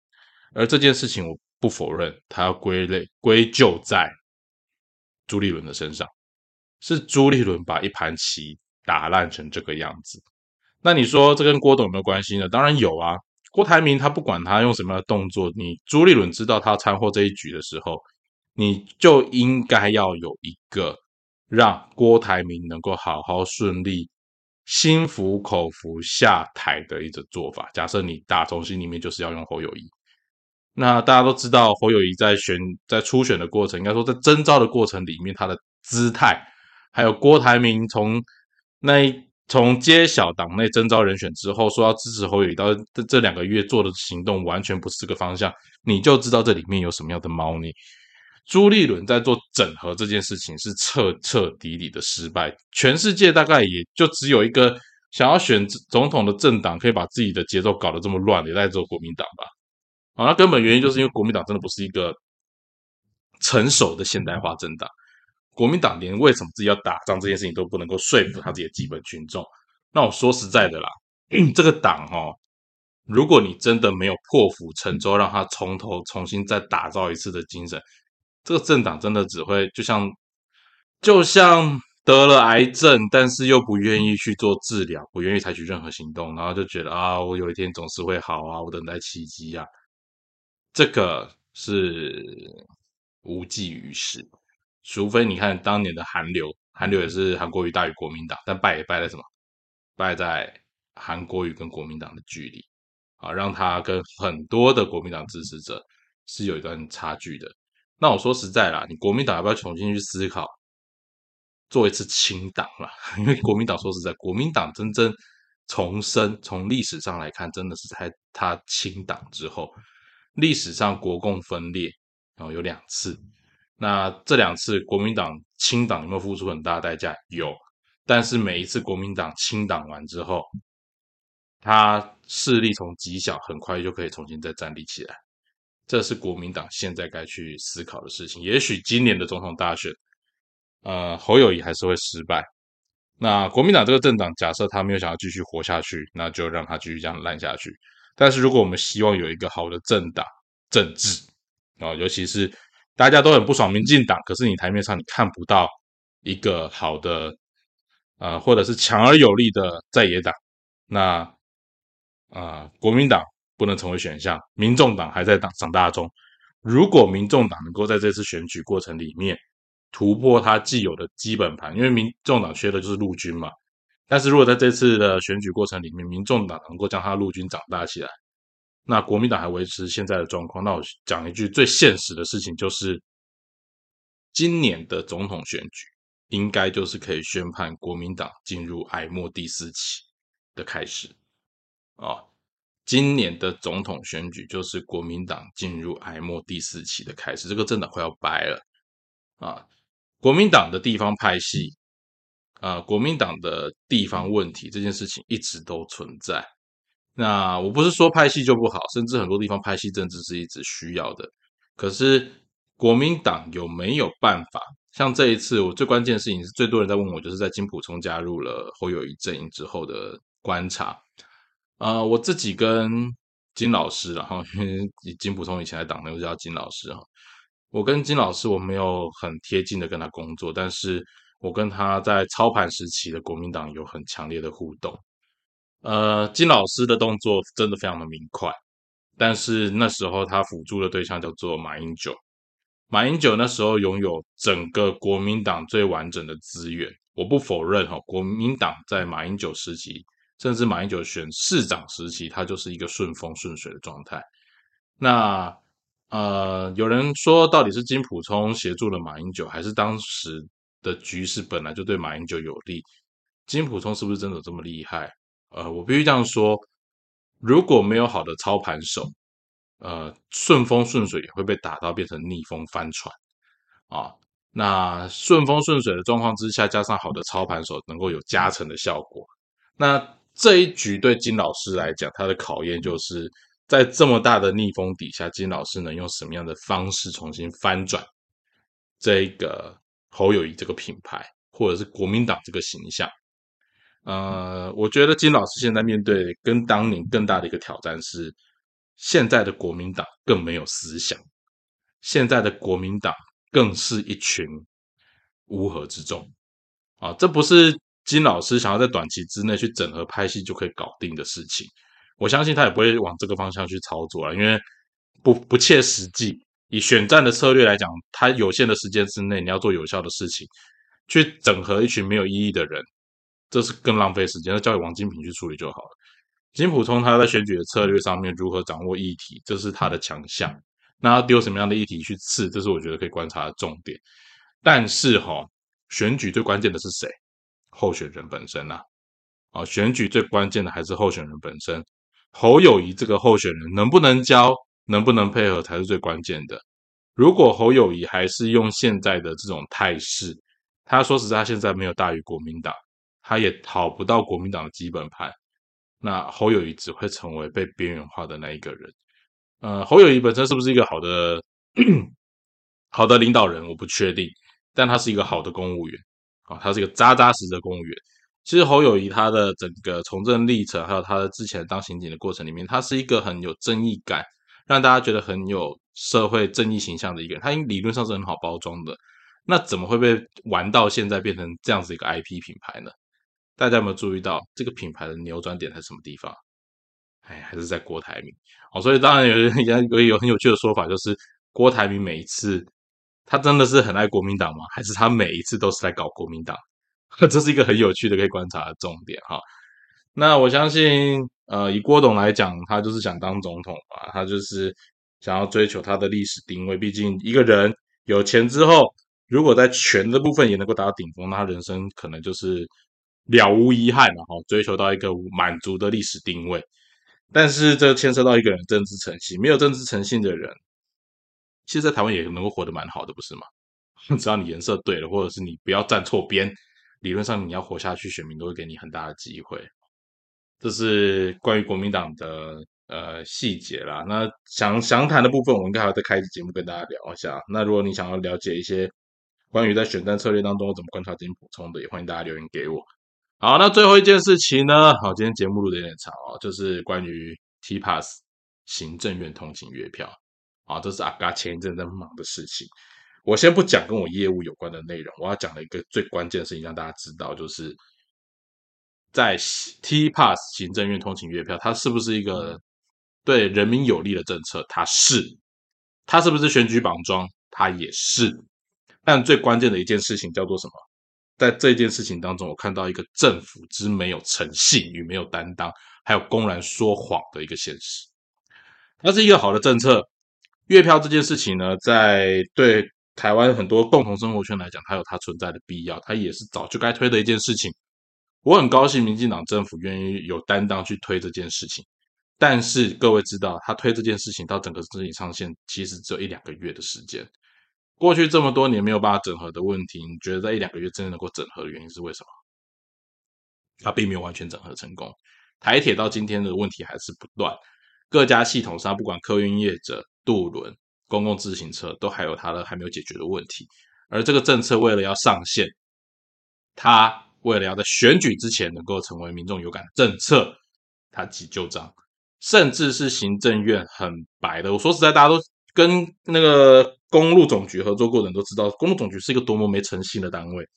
而这件事情我不否认，他要归类归咎在朱立伦的身上。是朱立伦把一盘棋打烂成这个样子，那你说这跟郭董有没有关系呢？当然有啊。郭台铭他不管他用什么样的动作，你朱立伦知道他掺和这一局的时候，你就应该要有一个让郭台铭能够好好顺利、心服口服下台的一种做法。假设你打从心里面就是要用侯友谊，那大家都知道侯友谊在选在初选的过程，应该说在征召的过程里面，他的姿态。还有郭台铭从那从揭晓党内征召人选之后，说要支持侯友宜，到这这两个月做的行动完全不是这个方向，你就知道这里面有什么样的猫腻。朱立伦在做整合这件事情是彻彻底底的失败，全世界大概也就只有一个想要选总统的政党可以把自己的节奏搞得这么乱的，也在做国民党吧。啊，那根本原因就是因为国民党真的不是一个成熟的现代化政党。国民党连为什么自己要打仗这件事情都不能够说服他自己的基本群众，那我说实在的啦，这个党哦，如果你真的没有破釜沉舟，让他从头重新再打造一次的精神，这个政党真的只会就像就像得了癌症，但是又不愿意去做治疗，不愿意采取任何行动，然后就觉得啊，我有一天总是会好啊，我等待奇迹啊，这个是无济于事。除非你看当年的韩流，韩流也是韩国瑜大于国民党，但败也败在什么？败在韩国瑜跟国民党的距离啊，让他跟很多的国民党支持者是有一段差距的。那我说实在啦，你国民党要不要重新去思考做一次清党了？因为国民党说实在，国民党真正重生，从历史上来看，真的是在他清党之后，历史上国共分裂然后有两次。那这两次国民党清党有没有付出很大代价？有，但是每一次国民党清党完之后，他势力从极小很快就可以重新再站立起来。这是国民党现在该去思考的事情。也许今年的总统大选，呃，侯友谊还是会失败。那国民党这个政党，假设他没有想要继续活下去，那就让他继续这样烂下去。但是如果我们希望有一个好的政党政治啊，尤其是。大家都很不爽民进党，可是你台面上你看不到一个好的，呃，或者是强而有力的在野党，那啊，国民党不能成为选项，民众党还在党长大中。如果民众党能够在这次选举过程里面突破它既有的基本盘，因为民众党缺的就是陆军嘛，但是如果在这次的选举过程里面，民众党能够将他陆军长大起来。那国民党还维持现在的状况，那我讲一句最现实的事情，就是今年的总统选举应该就是可以宣判国民党进入哀末第四期的开始啊！今年的总统选举就是国民党进入哀末第四期的开始，这个政党快要掰了啊！国民党的地方派系啊，国民党的地方问题这件事情一直都存在。那我不是说拍戏就不好，甚至很多地方拍戏政治是一直需要的。可是国民党有没有办法？像这一次，我最关键的事情是最多人在问我，就是在金普聪加入了侯友谊阵营之后的观察。呃，我自己跟金老师，然后 因为金普聪以前在党内就叫金老师哈，我跟金老师我没有很贴近的跟他工作，但是我跟他在操盘时期的国民党有很强烈的互动。呃，金老师的动作真的非常的明快，但是那时候他辅助的对象叫做马英九，马英九那时候拥有整个国民党最完整的资源。我不否认哈，国民党在马英九时期，甚至马英九选市长时期，他就是一个顺风顺水的状态。那呃，有人说到底是金普聪协助了马英九，还是当时的局势本来就对马英九有利？金普聪是不是真的这么厉害？呃，我必须这样说，如果没有好的操盘手，呃，顺风顺水也会被打到变成逆风翻船啊。那顺风顺水的状况之下，加上好的操盘手，能够有加成的效果。那这一局对金老师来讲，他的考验就是在这么大的逆风底下，金老师能用什么样的方式重新翻转这个侯友谊这个品牌，或者是国民党这个形象。呃，我觉得金老师现在面对跟当年更大的一个挑战是，现在的国民党更没有思想，现在的国民党更是一群乌合之众啊！这不是金老师想要在短期之内去整合拍戏就可以搞定的事情。我相信他也不会往这个方向去操作了，因为不不切实际。以选战的策略来讲，他有限的时间之内，你要做有效的事情，去整合一群没有意义的人。这是更浪费时间，那交给王金平去处理就好了。金普通他在选举的策略上面如何掌握议题，这是他的强项。那他丢什么样的议题去刺，这是我觉得可以观察的重点。但是哈，选举最关键的是谁？候选人本身呐。啊，选举最关键的还是候选人本身。侯友谊这个候选人能不能交，能不能配合，才是最关键的。如果侯友谊还是用现在的这种态势，他说实在，现在没有大于国民党。他也讨不到国民党的基本盘，那侯友谊只会成为被边缘化的那一个人。呃，侯友谊本身是不是一个好的好的领导人，我不确定，但他是一个好的公务员啊，他是一个扎扎实实的公务员。其实侯友谊他的整个从政历程，还有他的之前当刑警的过程里面，他是一个很有正义感，让大家觉得很有社会正义形象的一个人。他理论上是很好包装的，那怎么会被玩到现在变成这样子一个 IP 品牌呢？大家有没有注意到这个品牌的扭转点在什么地方？哎，还是在郭台铭哦。所以当然有人 有有很有趣的说法，就是郭台铭每一次他真的是很爱国民党吗？还是他每一次都是在搞国民党？这是一个很有趣的可以观察的重点哈。那我相信，呃，以郭董来讲，他就是想当总统嘛，他就是想要追求他的历史定位。毕竟一个人有钱之后，如果在权的部分也能够达到顶峰，那他人生可能就是了无遗憾了哈，追求到一个满足的历史定位。但是这牵涉到一个人政治诚信，没有政治诚信的人，其实，在台湾也能够活得蛮好的，不是吗？只要你颜色对了，或者是你不要站错边，理论上你要活下去，选民都会给你很大的机会。这是关于国民党的呃细节啦。那详详谈的部分，我应该还要再开一节目跟大家聊一下。那如果你想要了解一些关于在选战策略当中怎么观察、进行补充的，也欢迎大家留言给我。好，那最后一件事情呢？好，今天节目录的有点长哦，就是关于 T Pass 行政院通勤月票啊，这是阿嘎前一阵在忙的事情。我先不讲跟我业务有关的内容，我要讲的一个最关键的事情，让大家知道，就是在 T Pass 行政院通勤月票，它是不是一个对人民有利的政策？它是，它是不是选举绑桩？它也是。但最关键的一件事情叫做什么？在这件事情当中，我看到一个政府之没有诚信与没有担当，还有公然说谎的一个现实。那是一个好的政策，月票这件事情呢，在对台湾很多共同生活圈来讲，它有它存在的必要，它也是早就该推的一件事情。我很高兴民进党政府愿意有担当去推这件事情，但是各位知道，他推这件事情到整个事情上线，其实只有一两个月的时间。过去这么多年没有办法整合的问题，你觉得在一两个月真的能够整合的原因是为什么？它并没有完全整合成功。台铁到今天的问题还是不断，各家系统上不管客运业者、渡轮、公共自行车，都还有它的还没有解决的问题。而这个政策为了要上线，它为了要在选举之前能够成为民众有感的政策，它急就章，甚至是行政院很白的。我说实在，大家都跟那个。公路总局合作过的人都知道，公路总局是一个多么没诚信的单位。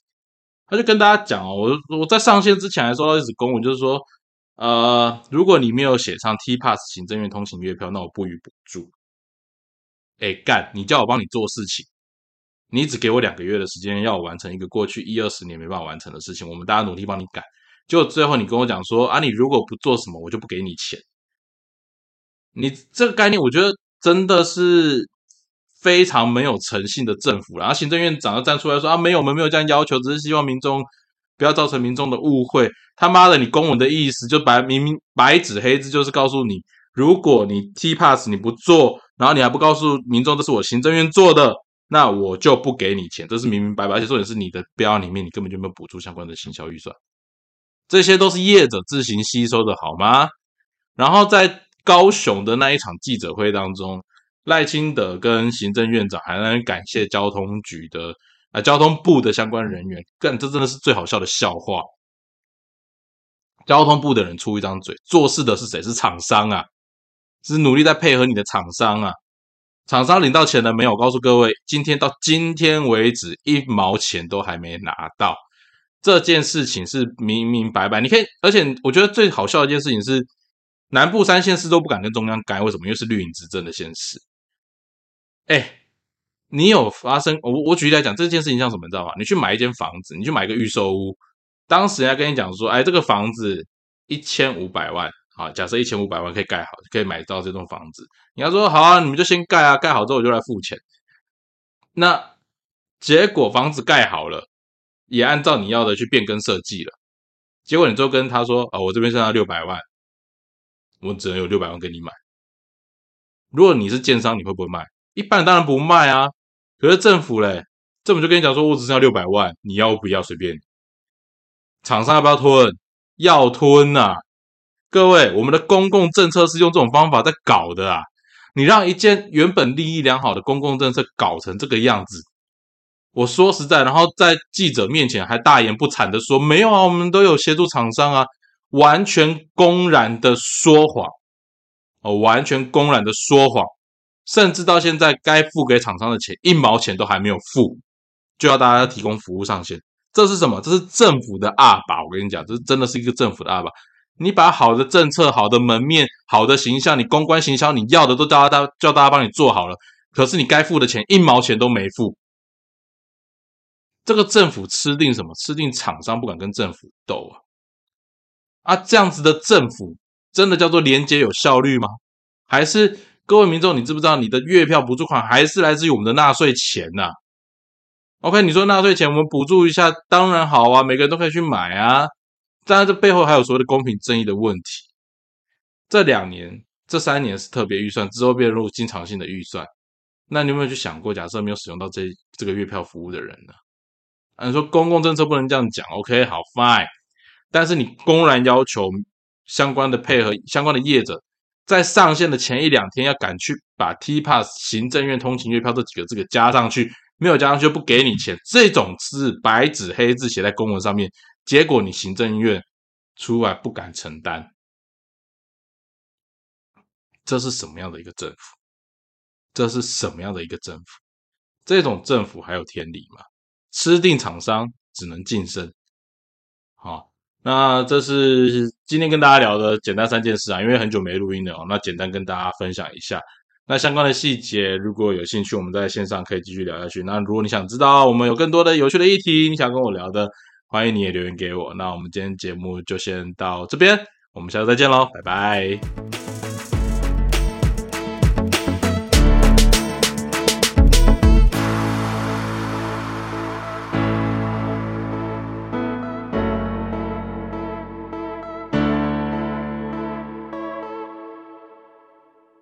他就跟大家讲哦，我我在上线之前还收到一纸公文，就是说，呃，如果你没有写上 T Pass 行政院通行月票，那我不予补助。哎，干！你叫我帮你做事情，你只给我两个月的时间，要我完成一个过去一二十年没办法完成的事情，我们大家努力帮你改。就最后你跟我讲说啊，你如果不做什么，我就不给你钱。你这个概念，我觉得真的是。非常没有诚信的政府，然后行政院长要站出来说啊，没有，我们没有这样要求，只是希望民众不要造成民众的误会。他妈的，你公文的意思就白明明白纸黑字就是告诉你，如果你 T pass 你不做，然后你还不告诉民众这是我行政院做的，那我就不给你钱，这是明明白白，而且重点是你的标里面你根本就没有补助相关的行销预算，这些都是业者自行吸收的好吗？然后在高雄的那一场记者会当中。赖清德跟行政院长还在感谢交通局的啊交通部的相关人员，更这真的是最好笑的笑话。交通部的人出一张嘴，做事的是谁？是厂商啊，是努力在配合你的厂商啊。厂商领到钱了没有？告诉各位，今天到今天为止，一毛钱都还没拿到。这件事情是明明白白，你可以，而且我觉得最好笑的一件事情是，南部三县市都不敢跟中央干，为什么？因为是绿营执政的县市。哎，你有发生？我我举例来讲，这件事情像什么？你知道吗？你去买一间房子，你去买个预售屋，当时人家跟你讲说，哎，这个房子一千五百万，好，假设一千五百万可以盖好，可以买到这栋房子。你要说好啊，你们就先盖啊，盖好之后我就来付钱。那结果房子盖好了，也按照你要的去变更设计了。结果你就跟他说，啊，我这边剩下六百万，我只能有六百万给你买。如果你是建商，你会不会卖？一般人当然不卖啊，可是政府嘞，政府就跟你讲说，我只剩下六百万，你要不要随便？厂商要不要吞？要吞呐！各位，我们的公共政策是用这种方法在搞的啊！你让一件原本利益良好的公共政策搞成这个样子，我说实在，然后在记者面前还大言不惭的说没有啊，我们都有协助厂商啊，完全公然的说谎哦，完全公然的说谎。甚至到现在，该付给厂商的钱一毛钱都还没有付，就要大家提供服务上线，这是什么？这是政府的二把。我跟你讲，这真的是一个政府的二把。你把好的政策、好的门面、好的形象，你公关行销，你要的都叫大家叫大家帮你做好了，可是你该付的钱一毛钱都没付。这个政府吃定什么？吃定厂商不敢跟政府斗啊！啊，这样子的政府真的叫做廉洁有效率吗？还是各位民众，你知不知道你的月票补助款还是来自于我们的纳税钱呐？OK，你说纳税钱我们补助一下，当然好啊，每个人都可以去买啊。当然，这背后还有所谓的公平正义的问题。这两年、这三年是特别预算，之后变入经常性的预算。那你有没有去想过，假设没有使用到这这个月票服务的人呢？你说公共政策不能这样讲，OK，好，Fine。但是你公然要求相关的配合相关的业者，在上线的前一两天要赶去把 T Pass 行政院通勤月票这几个字给加上去，没有加上去就不给你钱，这种是白纸黑字写在公文上面，结果你行政院出来不敢承担，这是什么样的一个政府？这是什么样的一个政府？这种政府还有天理吗？吃定厂商只能晋升。那这是今天跟大家聊的简单三件事啊，因为很久没录音了哦，那简单跟大家分享一下。那相关的细节，如果有兴趣，我们在线上可以继续聊下去。那如果你想知道我们有更多的有趣的议题，你想跟我聊的，欢迎你也留言给我。那我们今天节目就先到这边，我们下次再见喽，拜拜。